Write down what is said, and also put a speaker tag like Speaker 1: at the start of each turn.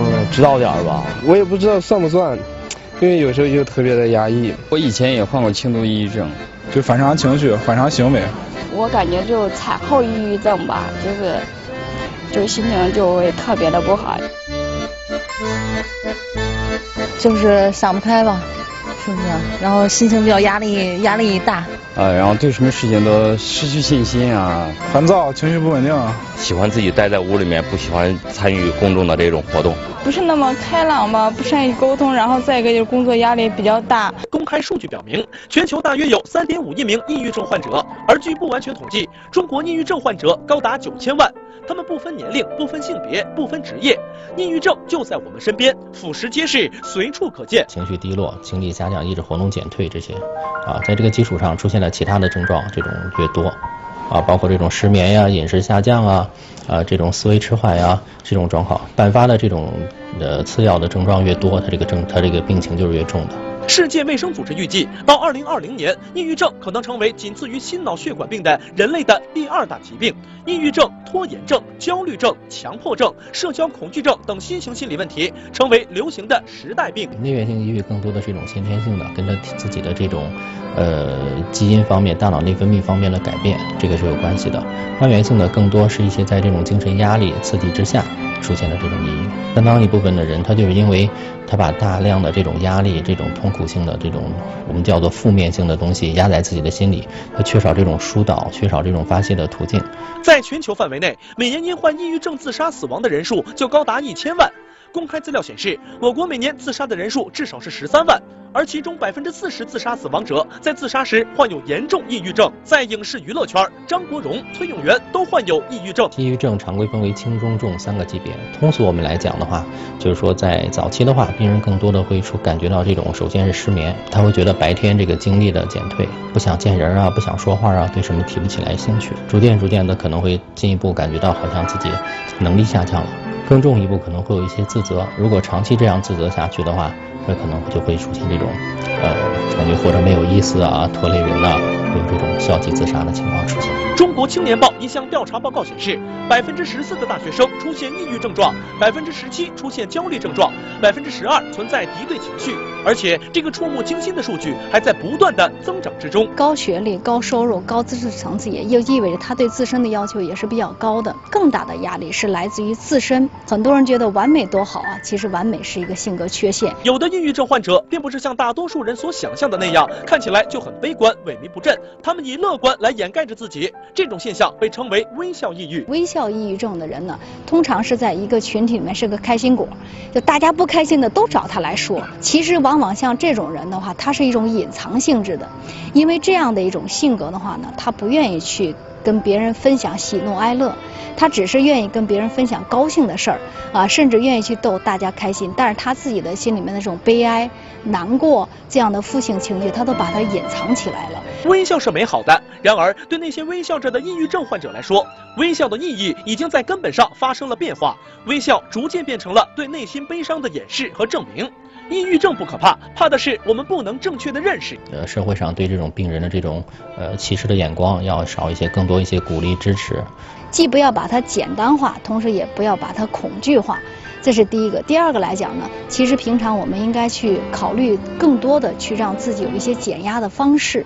Speaker 1: 嗯，知道点儿吧。
Speaker 2: 我也不知道算不算，因为有时候就特别的压抑。
Speaker 1: 我以前也患过轻度抑郁症，
Speaker 3: 就反常情绪、反常行为。
Speaker 4: 我感觉就产后抑郁症吧，就是就是心情就会特别的不好，
Speaker 5: 就是想不开吧，是不是？然后心情比较压力，压力大。
Speaker 1: 呃，然后对什么事情都失去信心啊，
Speaker 3: 烦躁，情绪不稳定，啊
Speaker 6: 喜欢自己待在屋里面，不喜欢参与公众的这种活动，
Speaker 4: 不是那么开朗吧，不善于沟通，然后再一个就是工作压力比较大。
Speaker 7: 公开数据表明，全球大约有三点五亿名抑郁症患者，而据不完全统计，中国抑郁症患者高达九千万。他们不分年龄、不分性别、不分职业，抑郁症就在我们身边，俯拾皆是，随处可见。
Speaker 8: 情绪低落、精力下降、意志活动减退这些，啊，在这个基础上出现了其他的症状，这种越多，啊，包括这种失眠呀、饮食下降啊，啊，这种思维迟缓呀，这种状况伴发的这种呃次要的症状越多，它这个症它这个病情就是越重的。
Speaker 7: 世界卫生组织预计，到二零二零年，抑郁症可能成为仅次于心脑血管病的人类的第二大疾病。抑郁症、拖延症、焦虑症、强迫症、社交恐惧症等新型心理问题成为流行的时代病。
Speaker 8: 内源性抑郁更多的是一种先天性的，跟着自己的这种呃基因方面、大脑内分泌方面的改变，这个是有关系的。外源性的更多是一些在这种精神压力刺激之下出现了这种抑郁。相当一部分的人，他就是因为他把大量的这种压力、这种痛苦性的这种我们叫做负面性的东西压在自己的心里，他缺少这种疏导，缺少这种发泄的途径。
Speaker 7: 在全球范围内，每年因患抑郁症自杀死亡的人数就高达一千万。公开资料显示，我国每年自杀的人数至少是十三万，而其中百分之四十自杀死亡者在自杀时患有严重抑郁症。在影视娱乐圈，张国荣、崔永元都患有抑郁症。
Speaker 8: 抑郁症常规分为轻、中、重三个级别。通俗我们来讲的话，就是说在早期的话，病人更多的会出感觉到这种，首先是失眠，他会觉得白天这个精力的减退，不想见人啊，不想说话啊，对什么提不起来兴趣，逐渐逐渐的可能会进一步感觉到好像自己能力下降了。更重一步可能会有一些自责，如果长期这样自责下去的话，那可能就会出现这种，呃，感觉活着没有意思啊，拖累人了，有这种消极自杀的情况出现。
Speaker 7: 中国青年报一项调查报告显示，百分之十四的大学生出现抑郁症状，百分之十七出现焦虑症状，百分之十二存在敌对情绪，而且这个触目惊心的数据还在不断的增长之中。
Speaker 9: 高学历、高收入、高知识层次也又意味着他对自身的要求也是比较高的。更大的压力是来自于自身。很多人觉得完美多好啊，其实完美是一个性格缺陷。
Speaker 7: 有的抑郁症患者并不是像大多数人所想象的那样，看起来就很悲观、萎靡不振，他们以乐观来掩盖着自己。这种现象被称为微笑抑郁。
Speaker 9: 微笑抑郁症的人呢，通常是在一个群体里面是个开心果，就大家不开心的都找他来说。其实往往像这种人的话，他是一种隐藏性质的，因为这样的一种性格的话呢，他不愿意去跟别人分享喜怒哀乐，他只是愿意跟别人分享高兴的事儿啊，甚至愿意去逗大家开心。但是他自己的心里面的这种悲哀、难过这样的负性情绪，他都把它隐藏起来了。
Speaker 7: 微笑是美好的，然而对那些微笑着的抑郁症患者来说，微笑的意义已经在根本上发生了变化。微笑逐渐变成了对内心悲伤的掩饰和证明。抑郁症不可怕，怕的是我们不能正确的认识。
Speaker 8: 呃，社会上对这种病人的这种呃歧视的眼光要少一些，更多一些鼓励支持。
Speaker 9: 既不要把它简单化，同时也不要把它恐惧化，这是第一个。第二个来讲呢，其实平常我们应该去考虑更多的去让自己有一些减压的方式。